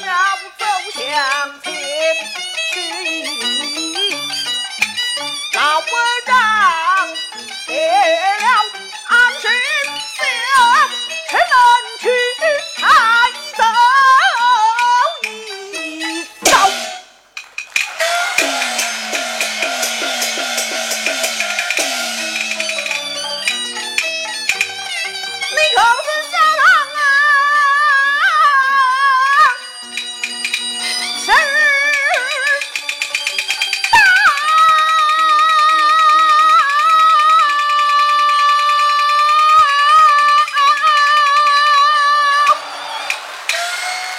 要走向前。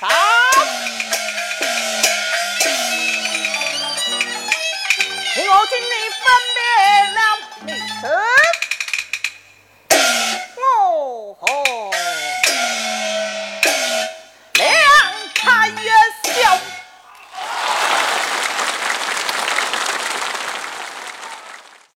好，听。我请你分，